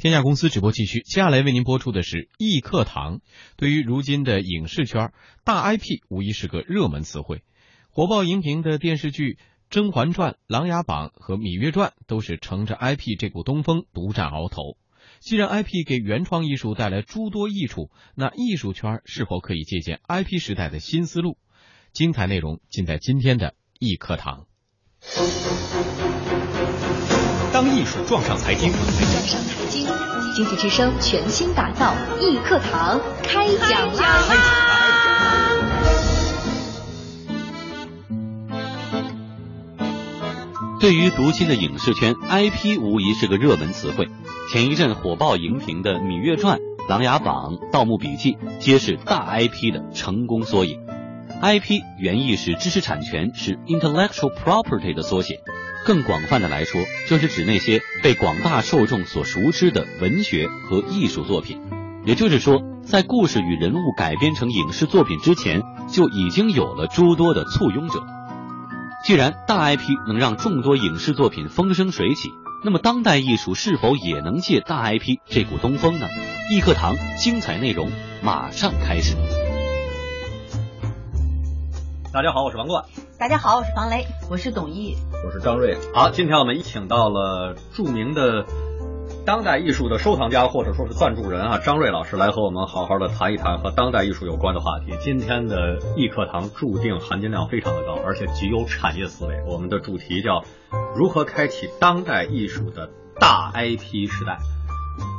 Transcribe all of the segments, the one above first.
天下公司直播继续，接下来为您播出的是易课堂。对于如今的影视圈，大 IP 无疑是个热门词汇。火爆荧屏的电视剧《甄嬛传》《琅琊榜》和《芈月传》都是乘着 IP 这股东风独占鳌头。既然 IP 给原创艺术带来诸多益处，那艺术圈是否可以借鉴 IP 时代的新思路？精彩内容尽在今天的易课堂。当艺术撞上财经，撞上财经，经济之声全新打造易课堂开讲啦！对于如今的影视圈，IP 无疑是个热门词汇。前一阵火爆荧屏的《芈月传》《琅琊榜》《盗墓笔记》，皆是大 IP 的成功缩影。IP 原意是知识产权，是 intellectual property 的缩写。更广泛的来说，就是指那些被广大受众所熟知的文学和艺术作品。也就是说，在故事与人物改编成影视作品之前，就已经有了诸多的簇拥者。既然大 IP 能让众多影视作品风生水起，那么当代艺术是否也能借大 IP 这股东风呢？易课堂精彩内容马上开始。大家好，我是王冠。大家好，我是房雷，我是董毅，我是张瑞。好，今天我们请到了著名的当代艺术的收藏家或者说是赞助人啊，张瑞老师来和我们好好的谈一谈和当代艺术有关的话题。今天的易课堂注定含金量非常的高，而且极有产业思维。我们的主题叫如何开启当代艺术的大 IP 时代。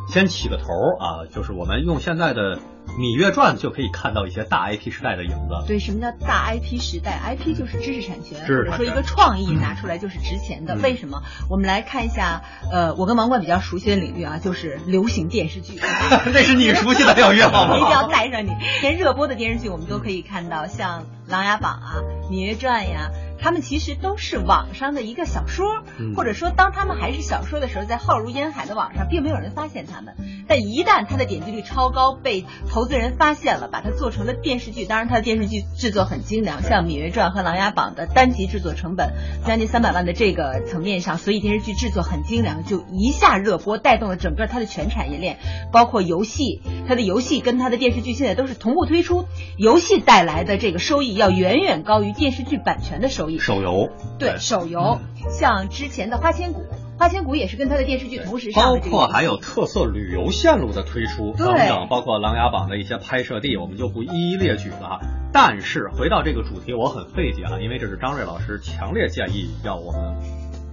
先起个头啊，就是我们用现在的。《芈月传》就可以看到一些大 IP 时代的影子。对，什么叫大 IP 时代？IP 就是知识产权，或者说一个创意拿出来就是值钱的。为什么？我们来看一下，呃，我跟王冠比较熟悉的领域啊，就是流行电视剧。那是你熟悉的领域，好吗？一定要带上你。连热播的电视剧，我们都可以看到，像《琅琊榜》啊，《芈月传》呀。他们其实都是网上的一个小说，或者说当他们还是小说的时候，在浩如烟海的网上，并没有人发现他们。但一旦它的点击率超高，被投资人发现了，把它做成了电视剧。当然，它的电视剧制作很精良，像《芈月传》和《琅琊榜》的单集制作成本将近三百万的这个层面上，所以电视剧制作很精良，就一下热播，带动了整个它的全产业链，包括游戏，它的游戏跟它的电视剧现在都是同步推出，游戏带来的这个收益要远远高于电视剧版权的收益。手游对手游，像之前的《花千骨》，《花千骨》也是跟它的电视剧同时上的。包括还有特色旅游线路的推出等等，包括《琅琊榜》的一些拍摄地，我们就不一一列举了哈。但是回到这个主题，我很费解啊，因为这是张瑞老师强烈建议要我们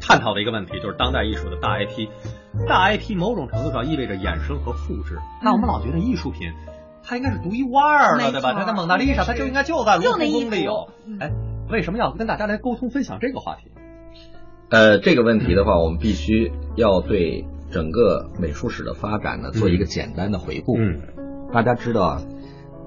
探讨的一个问题，就是当代艺术的大 IP。大 IP 某种程度上意味着衍生和复制，那我们老觉得艺术品它应该是独一无二的，对吧？它的蒙娜丽莎，它就应该就在卢浮宫里有，哎。为什么要跟大家来沟通分享这个话题？呃，这个问题的话，我们必须要对整个美术史的发展呢做一个简单的回顾。嗯，大家知道啊，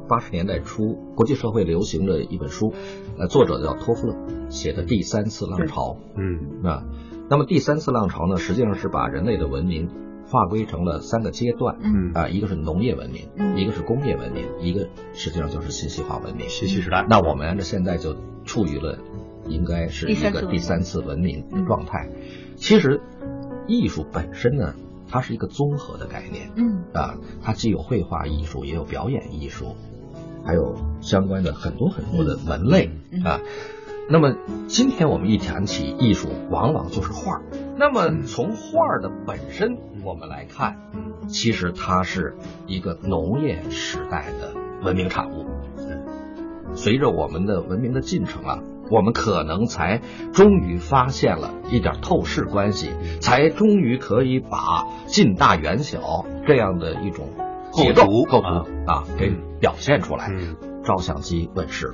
八十年代初国际社会流行着一本书，呃，作者叫托夫勒写的《第三次浪潮》。嗯，啊，那么第三次浪潮呢，实际上是把人类的文明划归成了三个阶段。嗯，啊，一个是农业文明，一个是工业文明，一个实际上就是信息化文明。信息时代。那我们按照现在就。处于了应该是一个第三次文明状态。其实，艺术本身呢，它是一个综合的概念。嗯啊，它既有绘画艺术，也有表演艺术，还有相关的很多很多的门类啊。那么今天我们一谈起艺术，往往就是画。那么从画的本身我们来看，其实它是一个农业时代的文明产物。随着我们的文明的进程啊，我们可能才终于发现了一点透视关系，才终于可以把近大远小这样的一种构图构图啊给表现出来。照相机问世了，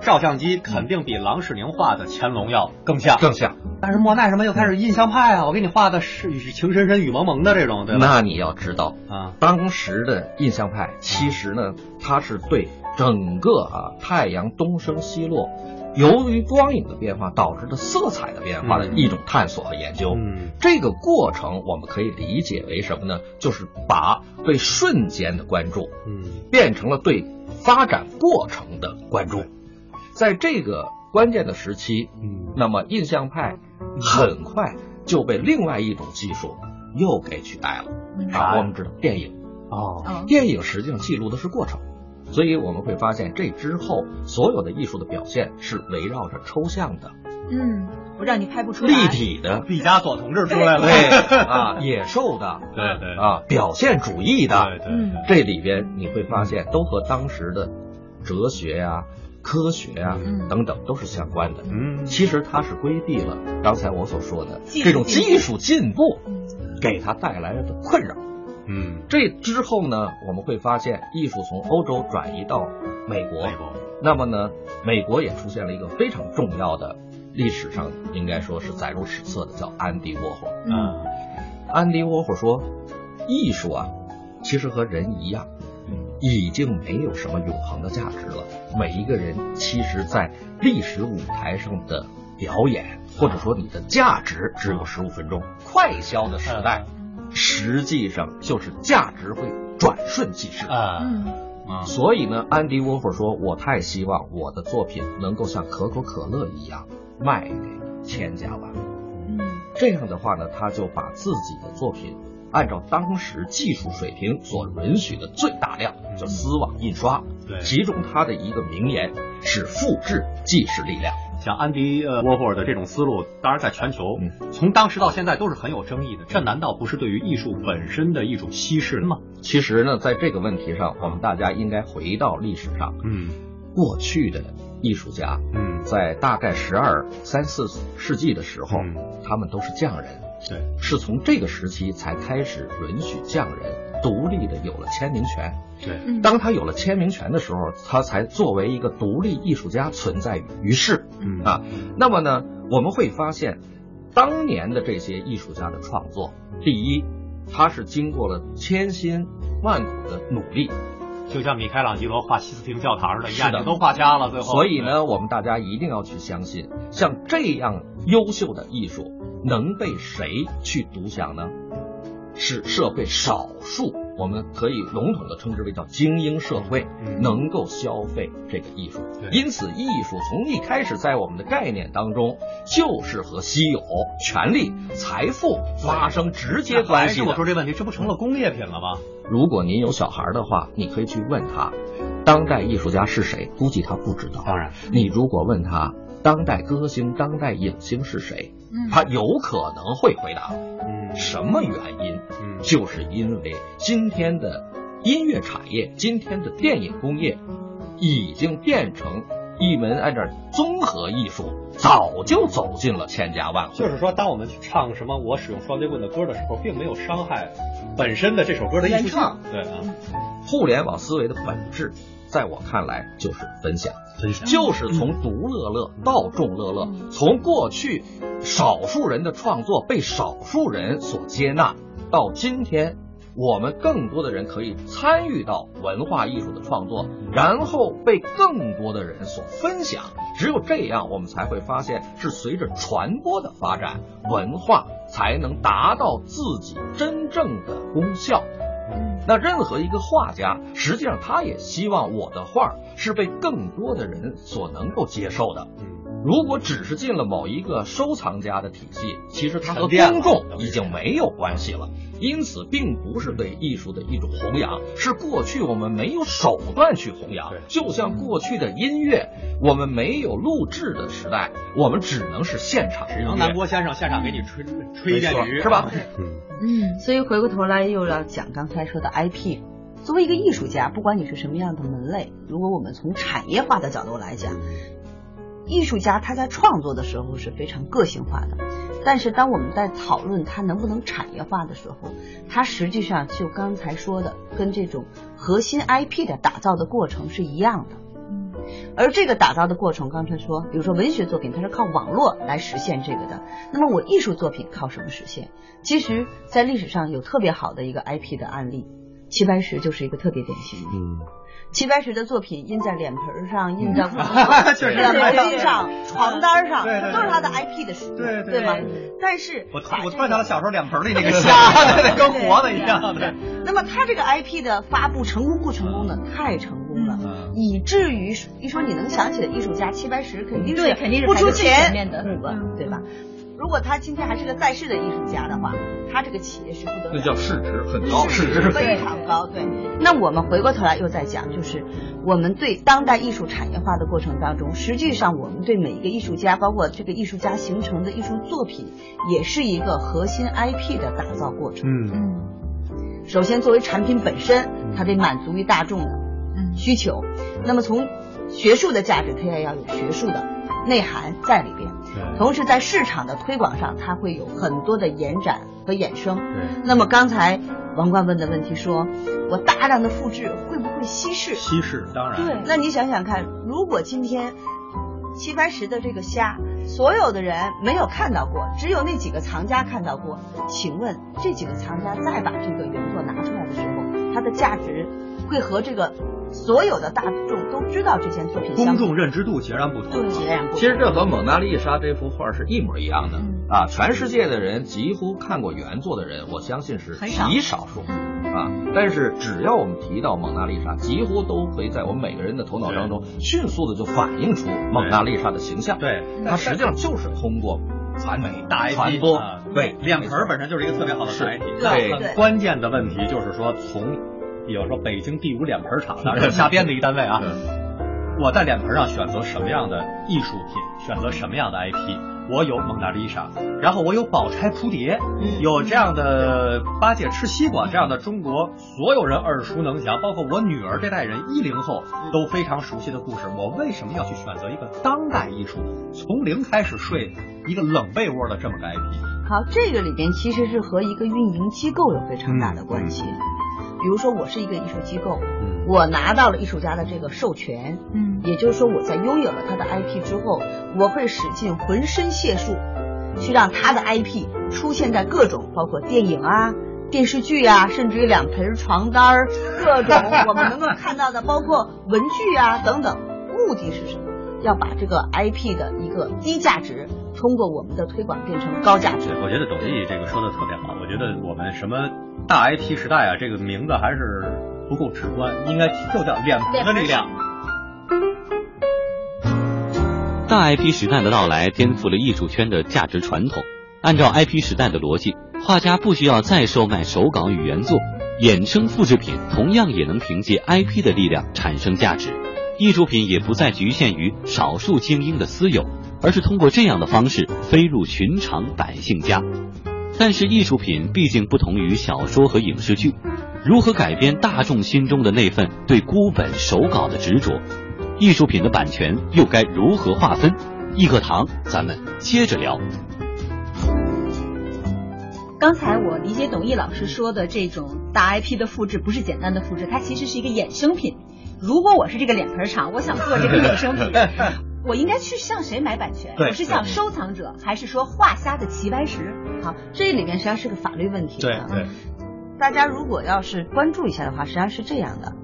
照相机肯定比郎世宁画的乾隆要更像更像。但是莫奈什么又开始印象派啊？我给你画的是情深深雨蒙蒙的这种，对吧？那你要知道啊，当时的印象派其实呢，它是对。整个啊，太阳东升西落，由于光影的变化导致的色彩的变化的一种探索和研究。嗯，这个过程我们可以理解为什么呢？就是把对瞬间的关注，嗯，变成了对发展过程的关注。在这个关键的时期，嗯，那么印象派很快就被另外一种技术又给取代了。啊，我们知道电影。哦，电影实际上记录的是过程，所以我们会发现这之后所有的艺术的表现是围绕着抽象的。嗯，我让你拍不出来。立体的，毕加索同志出来了。对啊，野兽的，对对啊，表现主义的，对对，这里边你会发现都和当时的哲学呀、科学呀等等都是相关的。嗯，其实它是规避了刚才我所说的这种技术进步给它带来的困扰。嗯，这之后呢，我们会发现艺术从欧洲转移到美国，美国，那么呢，美国也出现了一个非常重要的。历史上应该说是载入史册的，叫安迪沃霍。嗯，安迪沃霍说，艺术啊，其实和人一样，已经没有什么永恒的价值了。每一个人其实，在历史舞台上的表演，或者说你的价值，只有十五分钟。快消的时代，实际上就是价值会转瞬即逝。啊，所以呢，安迪沃霍说，我太希望我的作品能够像可口可乐一样。卖给千家万户，嗯，这样的话呢，他就把自己的作品按照当时技术水平所允许的最大量，就丝网印刷。对，其中他的一个名言是“复制即是力量”。像安迪呃沃霍尔的这种思路，当然在全球从当时到现在都是很有争议的。这难道不是对于艺术本身的一种稀释吗？其实呢，在这个问题上，我们大家应该回到历史上，嗯，过去的。艺术家，嗯，在大概十二三四世纪的时候，他们都是匠人，对，是从这个时期才开始允许匠人独立的有了签名权，对，当他有了签名权的时候，他才作为一个独立艺术家存在于世，嗯啊，那么呢，我们会发现，当年的这些艺术家的创作，第一，他是经过了千辛万苦的努力。就像米开朗基罗画西斯廷教堂似的，眼睛都画瞎了。最后，所以呢，我们大家一定要去相信，像这样优秀的艺术能被谁去独享呢？是社会少数，我们可以笼统的称之为叫精英社会，能够消费这个艺术。因此，艺术从一开始在我们的概念当中，就是和稀有、权力、财富发生直接关系的。我说这问题，这不成了工业品了吗？如果您有小孩的话，你可以去问他，当代艺术家是谁？估计他不知道。当然，你如果问他，当代歌星、当代影星是谁？他有可能会回答。嗯，什么原因？嗯，就是因为今天的音乐产业、今天的电影工业，已经变成一门按照综合艺术，早就走进了千家万户。就是说，当我们去唱什么“我使用双截棍”的歌的时候，并没有伤害。本身的这首歌的艺术性，对啊，互联网思维的本质，在我看来就是分享，分享。就是从独乐乐到众乐乐，从过去少数人的创作被少数人所接纳，到今天我们更多的人可以参与到文化艺术的创作，然后被更多的人所分享。只有这样，我们才会发现，是随着传播的发展，文化才能达到自己真正的功效。那任何一个画家，实际上他也希望我的画是被更多的人所能够接受的。如果只是进了某一个收藏家的体系，其实它和公众已经没有关系了。因此，并不是对艺术的一种弘扬，是过去我们没有手段去弘扬。就像过去的音乐，我们没有录制的时代，我们只能是现场。只能南郭先生现场给你吹吹一遍雨，是吧？嗯，所以回过头来又要讲刚才说的 IP。作为一个艺术家，不管你是什么样的门类，如果我们从产业化的角度来讲。艺术家他在创作的时候是非常个性化的，但是当我们在讨论他能不能产业化的时候，他实际上就刚才说的，跟这种核心 IP 的打造的过程是一样的。而这个打造的过程，刚才说，比如说文学作品，它是靠网络来实现这个的。那么我艺术作品靠什么实现？其实，在历史上有特别好的一个 IP 的案例，齐白石就是一个特别典型的。嗯。齐白石的作品印在脸盆上，印在毛巾上、床单上，都是他的 IP 的书，对对吗？但是我我突然想到小时候脸盆里那个虾，跟活的一样的。那么他这个 IP 的发布成功不成功呢？太成功了，以至于一说你能想起的艺术家，齐白石肯定是肯定是不出钱面的，对吧？如果他今天还是个在世的艺术家的话，他这个企业是不得了，那叫市值很高，市值非常高。对，那我们回过头来又在讲，就是我们对当代艺术产业化的过程当中，实际上我们对每一个艺术家，包括这个艺术家形成的艺术作品，也是一个核心 IP 的打造过程。嗯嗯，首先作为产品本身，它得满足于大众的需求。那么从学术的价值，它也要有学术的内涵在里边。同时，在市场的推广上，它会有很多的延展和衍生。对。那么刚才王冠问的问题说，我大量的复制会不会稀释？稀释，当然。对。那你想想看，如果今天齐白石的这个虾，所有的人没有看到过，只有那几个藏家看到过，请问这几个藏家再把这个原作拿出来的时候，它的价值会和这个？所有的大众都知道这件作品，公众认知度截然不同。截然不同。其实这和蒙娜丽莎这幅画是一模一样的啊！全世界的人几乎看过原作的人，我相信是极少数啊。但是只要我们提到蒙娜丽莎，几乎都可以在我们每个人的头脑当中迅速的就反映出蒙娜丽莎的形象。对，它实际上就是通过传媒大 IP 传播。对，脸盆本身就是一个特别好的载体。对，很关键的问题就是说从。比如说北京第五脸盆厂，当然是瞎编的一单位啊。我在脸盆上选择什么样的艺术品，选择什么样的 IP？我有蒙娜丽莎，然后我有宝钗蝴蝶，有这样的八戒吃西瓜这样的中国所有人耳熟能详，包括我女儿这代人一零后都非常熟悉的故事。我为什么要去选择一个当代艺术，从零开始睡一个冷被窝的这么个 IP？好，这个里边其实是和一个运营机构有非常大的关系。比如说，我是一个艺术机构，我拿到了艺术家的这个授权，嗯，也就是说，我在拥有了他的 IP 之后，我会使尽浑身解数，去让他的 IP 出现在各种，包括电影啊、电视剧啊，甚至于两盆床单儿，各种我们能够看到的，包括文具啊等等。目的是什么？要把这个 IP 的一个低价值，通过我们的推广变成高价值。我觉得董毅这个说的特别好。我觉得我们什么？大 IP 时代啊，这个名字还是不够直观，应该就叫脸盆的力量。大 IP 时代的到来颠覆了艺术圈的价值传统。按照 IP 时代的逻辑，画家不需要再售卖手稿与原作，衍生复制品同样也能凭借 IP 的力量产生价值。艺术品也不再局限于少数精英的私有，而是通过这样的方式飞入寻常百姓家。但是艺术品毕竟不同于小说和影视剧，如何改变大众心中的那份对孤本手稿的执着？艺术品的版权又该如何划分？易课堂，咱们接着聊。刚才我理解董毅老师说的这种大 IP 的复制，不是简单的复制，它其实是一个衍生品。如果我是这个脸盆厂，我想做这个衍生品。我应该去向谁买版权？我是向收藏者，还是说画虾的齐白石？好，这里面实际上是个法律问题。对对，大家如果要是关注一下的话，实际上是这样的，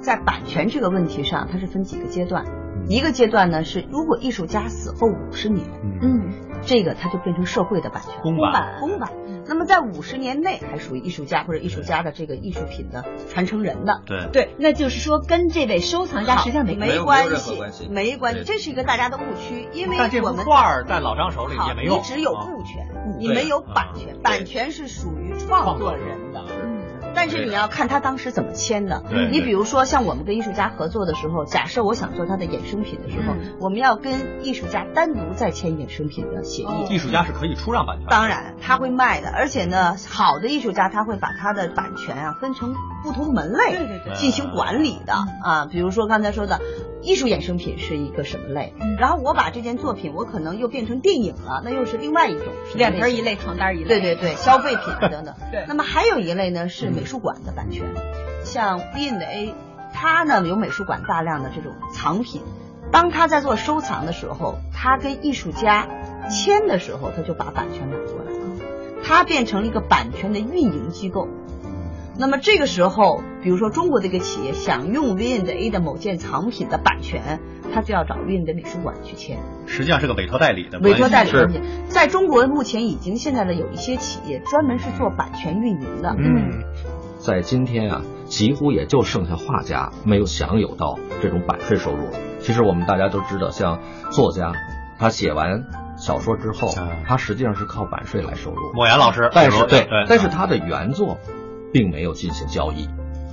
在版权这个问题上，它是分几个阶段。一个阶段呢是，如果艺术家死后五十年，嗯，这个它就变成社会的版权，公版，公版。那么在五十年内还属于艺术家或者艺术家的这个艺术品的传承人的，对。对，那就是说跟这位收藏家实际上没没关系，没关系，这是一个大家的误区，因为我们画在老张手里也没用，你只有物权，你没有版权，版权是属于创作人的。但是你要看他当时怎么签的。你比如说，像我们跟艺术家合作的时候，假设我想做他的衍生品的时候，我们要跟艺术家单独再签衍生品的协议。艺术家是可以出让版权。当然，他会卖的。而且呢，好的艺术家他会把他的版权啊分成不同门类进行管理的啊。比如说刚才说的。艺术衍生品是一个什么类？然后我把这件作品，我可能又变成电影了，那又是另外一种。脸盆一类，床单一类。对对对，消费品等等。对。那么还有一类呢，是美术馆的版权，像 V&A，它呢有美术馆大量的这种藏品，当他在做收藏的时候，他跟艺术家签的时候，他就把版权买过来了，他变成了一个版权的运营机构。那么这个时候，比如说中国的一个企业想用 V&A 的某件藏品的版权，他就要找 V&A 美术馆去签。实际上是个委托代理的。委托代理关系，在中国目前已经现在的有一些企业专门是做版权运营的。嗯，在今天啊，几乎也就剩下画家没有享有到这种版税收入了。其实我们大家都知道，像作家，他写完小说之后啊，他实际上是靠版税来收入。莫言老师，但是对，，但是他的原作并没有进行交易，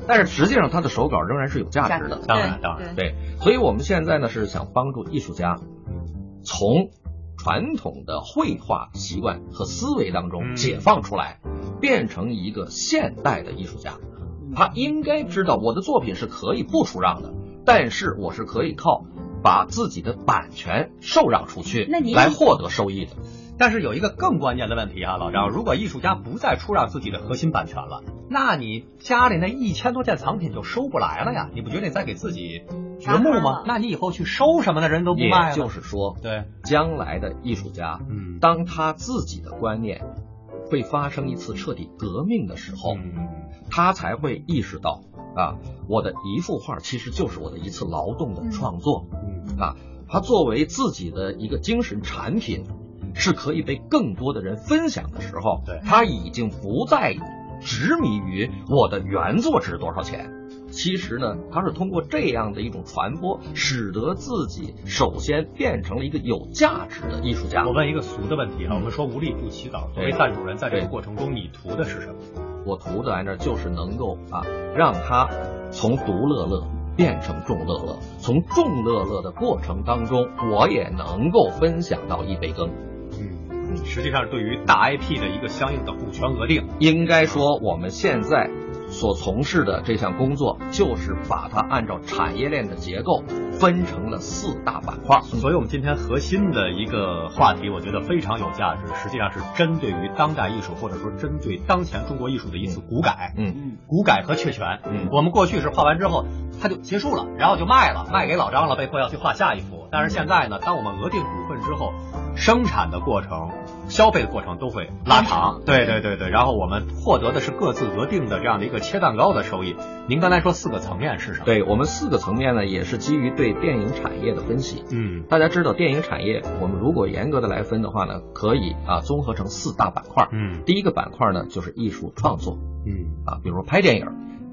但是实际上他的手稿仍然是有价值的。当然当然对对，所以我们现在呢是想帮助艺术家从传统的绘画习惯和思维当嗯中解放出来，变成一个现代的艺术家。他应该知道我的作品是可以不出让的，但是我是可以靠把自己的版权受让出去来获得收益的。但是有一个更关键的问题啊，老张，如果艺术家不再出让自己的核心版权了，那你家里那一千多件藏品就收不来了呀？你不觉得你在给自己掘墓？吗？那你以后去收什么的人都不卖就是说，对，将来的艺术家，嗯。当他自己的观念会发生一次彻底革命的时候，嗯。他才会意识到啊，我的一幅画其实就是我的一次劳动的创作。嗯。啊，他作为自己的一个精神产品，是可以被更多的人分享的时候，对他已经不再执迷于我的原作值多少钱。其实呢，他是通过这样的一种传播，使得自己首先变成了一个有价值的艺术家。我问一个俗的问题啊，我们说无利不起早。作为对赞助人，在这个过程中，你图的是什么？我图的来这就是能够啊，让他从独乐乐变成众乐乐，从众乐乐的过程当中，我也能够分享到一杯羹。嗯，实际上对于大 IP 的一个相应的股权额定。应该说，我们现在所从事的这项工作，就是把它按照产业链的结构分成了四大板块。所以，我们今天核心的一个话题，我觉得非常有价值，实际上是针对于当代艺术，或者说针对当前中国艺术的一次股改。嗯，股改和确权。嗯我们过去是画完之后，它就结束了，然后就卖了，卖给老张了，被迫要去画下一幅。但是现在呢，当我们额定股份之后，生产的过程、消费的过程都会拉长。对对对对，然后我们获得的是各自额定的这样的一个切蛋糕的收益。您刚才说四个层面是什么？，对我们四个层面呢，也是基于对电影产业的分析。嗯大家知道，电影产业我们如果严格的来分的话呢，可以啊综合成四大板块。嗯第一个板块呢就是艺术创作嗯啊，比如说拍电影，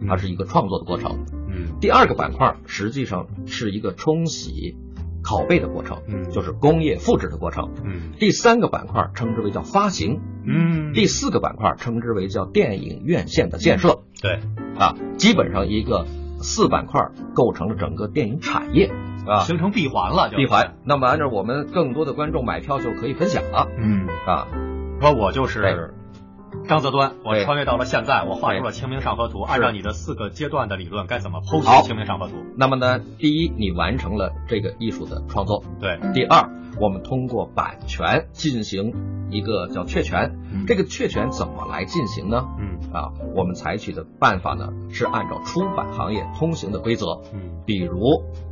它是一个创作的过程。嗯第二个板块实际上是一个冲洗、拷贝的过程，嗯就是工业复制的过程。嗯第三个板块称之为叫发行，嗯第四个板块称之为叫电影院线的建设。对，啊，基本上一个四板块构成了整个电影产业啊。形成闭环了，就闭环，那么按照我们更多的观众买票就可以分享了嗯。啊。说我就是张择端，我穿越到了现在，我画出了《清明上河图》，按照你的四个阶段的理论，该怎么剖析《清明上河图》？那么呢，第一，你完成了这个艺术的创作；对，第二，我们通过版权进行一个叫确权。嗯这个确权怎么来进行呢？嗯啊，我们采取的办法呢是按照出版行业通行的规则，嗯比如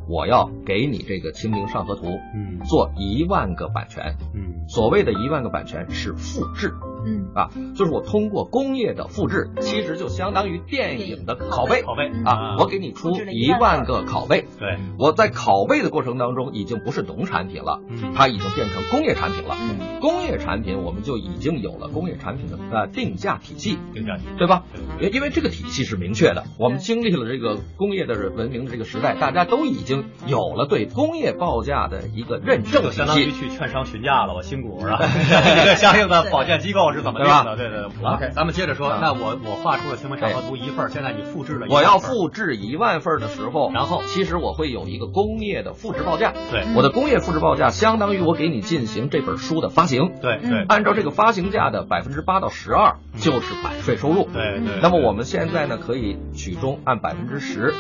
我要给你这个《清明上河图》嗯做一万个版权，嗯所谓的一万个版权是复制。嗯啊，就是我通过工业的复制，其实就相当于电影的拷贝拷贝啊，我给你出一一万万个拷贝，对，我在拷贝的过程当中已经不是农产品了，嗯它已经变成工业产品了。嗯工业产品我们就已经有了工业产品的呃定价体系，定价体系对吧？对因因为这个体系是明确的，我们经历了这个工业的文明的这个时代，大家都已经有了对工业报价的一个认证就相当于系。去券商询价了，我新股是吧？这个相应的保荐机构是怎么定的？对对对。OK 咱们接着说，啊那我我画出了《清明上河图》一份儿，现在你复制了我要复制一万份的时候，然后其实我会有一个工业的复制报价。对我的工业复制报价相当于我给你进行这本书的发行，对对按照这个发行价的百分之八到十二就是版税收入。对对。那么我们现在呢，可以取中按百分之十，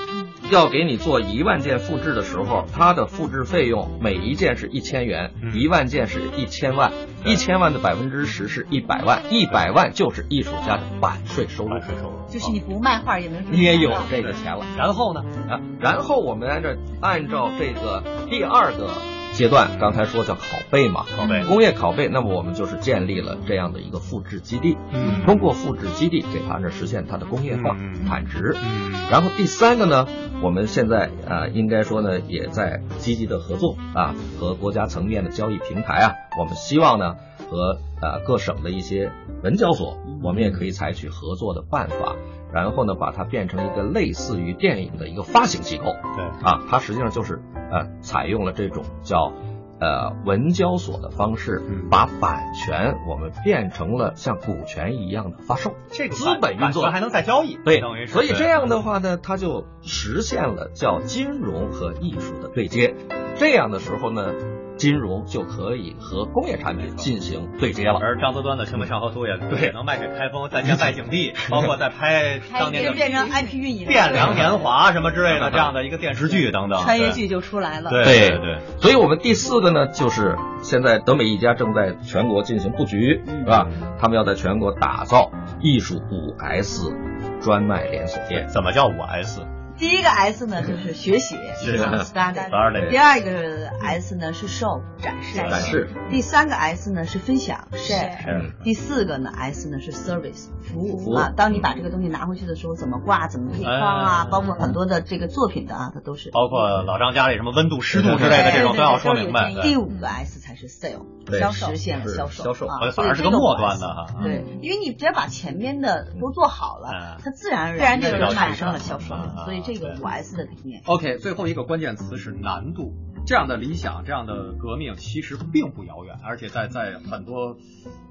要给你做一万件复制的时候，它的复制费用每一件是一千元，嗯一万件是一千万，一千万的百分之十是一百万，一百万就是艺术家的版税收入版。税收入。就是你不卖画也没有什么你也有这个钱了。然后呢？啊，然后我们按照按照这个第二个阶段，刚才说叫拷贝嘛，拷贝。工业拷贝，那么我们就是建立了这样的一个复制基地，嗯。通过复制基地给它呢实现它的工业化、嗯。产值。嗯。然后第三个呢，我们现在啊、应该说呢，也在积极的合作啊，和国家层面的交易平台啊，我们希望呢和呃各省的一些文交所，我们也可以采取合作的办法，然后呢把它变成一个类似于电影的一个发行机构。对。啊，它实际上就是呃采用了这种叫呃文交所的方式，把版权我们变成了像股权一样的发售，这个资本运作还能再交易，对，等于是。所以这样的话呢，它就实现了叫金融和艺术的对接。这样的时候呢。金融就可以和工业产品进行对接了，而张择端的《青梅上河图》也对，能卖给开封，再加卖景地，包括在拍当年的变成 IP 运营汴梁年华什么之类的这样的一个电视剧等等，穿越剧就出来了。对对对，所以我们第四个呢，就是现在德美一家正在全国进行布局，是吧？他们要在全国打造艺术五 S 专卖连锁店。怎么叫五 S？第一个 S 呢就是学习，study；第二个 S 呢是 show 展示，展示；第三个 S 呢是分享 share；第四个呢 S 呢是 service 服务。啊。当你把这个东西拿回去的时候，怎么挂，怎么配方啊，包括很多的这个作品的啊，它都是。包括老张家里什么温度、湿度之类的这种都要说明白。第五个 S 才是 sale，销售实现了销售，销售反而是个末端的哈。对，因为你只要把前面的都做好了，它自然而然就产生了销售，所以。这个五 S 的理念。OK，最后一个关键词是难度。这样的理想，这样的革命其实并不遥远，而且在在很多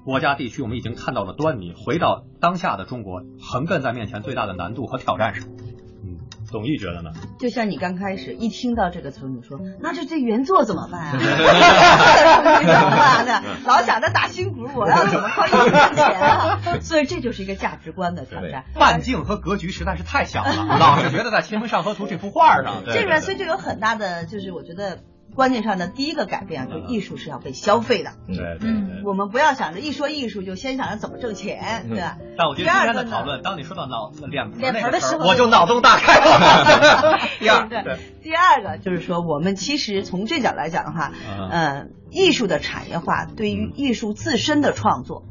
国家地区，我们已经看到了端倪。回到当下的中国，横亘在面前最大的难度和挑战是。董毅觉得呢？就像你刚开始一听到这个词，你说那这这原作怎么办啊？怎么办呢？老想着打新股，我要怎么靠艺术赚钱啊？所以这就是一个价值观的挑战。半径和格局实在是太小了，老是觉得在《清明上河图》这幅画上，这里面所以就有很大的，就是我觉得。观念上的第一个改变啊，就艺术是要被消费的。对对对，我们不要想着一说艺术就先想着怎么挣钱，对吧？但我觉得今天的讨论，当你说到脑脸脸盆的时候，我就脑洞大开了。第二个，第二个就是说，我们其实从这角来讲的话，嗯，艺术的产业化对于艺术自身的创作，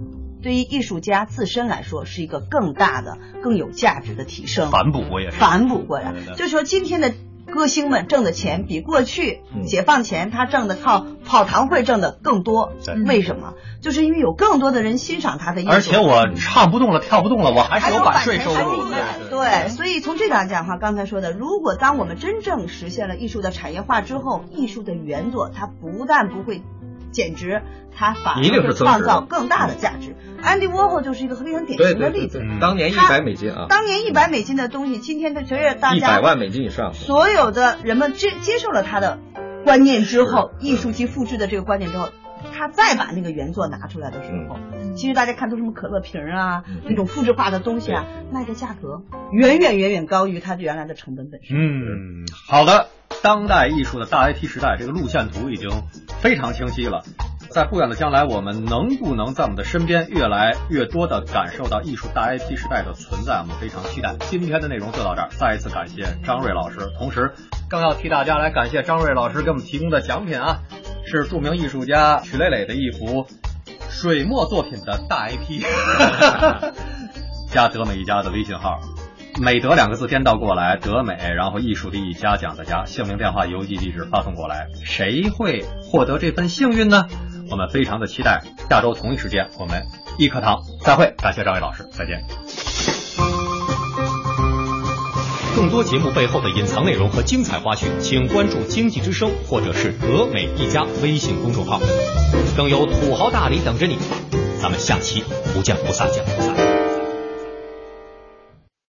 对于艺术家自身来说是一个更大的、更有价值的提升。反哺过也是。反哺过来，就说今天的。歌星们挣的钱比过去解放前他挣的靠跑堂会挣的更多，为什么？就是因为有更多的人欣赏他的艺术。而且我唱不动了，跳不动了，我还是有版税收入。对，所以从这点讲的话，刚才说的，如果当我们真正实现了艺术的产业化之后，艺术的原作它不但不会。减值，它反而会创造更大的价值。安迪沃霍就是一个非常典型的例子。当年一百美金啊，当年一百美金的东西，今天的随着大家一百万美金以上，所有的人们接接受了他的观念之后，艺术及复制的这个观念之后，他再把那个原作拿出来的时候，其实大家看都什么可乐瓶啊，那种复制化的东西啊，卖的价格远远远远高于它原来的成本本身。嗯，好的。当代艺术的大 IP 时代，这个路线图已经非常清晰了。在不远的将来，我们能不能在我们的身边越来越多的感受到艺术大 IP 时代的存在？我们非常期待。今天的内容就到这儿，再一次感谢张瑞老师，同时更要替大家来感谢张瑞老师给我们提供的奖品啊，是著名艺术家曲磊磊的一幅水墨作品的大 IP，加德美一家的微信号。美德两个字颠倒过来，德美，然后艺术的艺嘉奖的家，姓名、电话、邮寄地址发送过来，谁会获得这份幸运呢？我们非常的期待，下周同一时间我们一课堂再会，感谢张伟老师，再见。更多节目背后的隐藏内容和精彩花絮，请关注经济之声或者是德美一家微信公众号，更有土豪大礼等着你，咱们下期不见不散，见不散。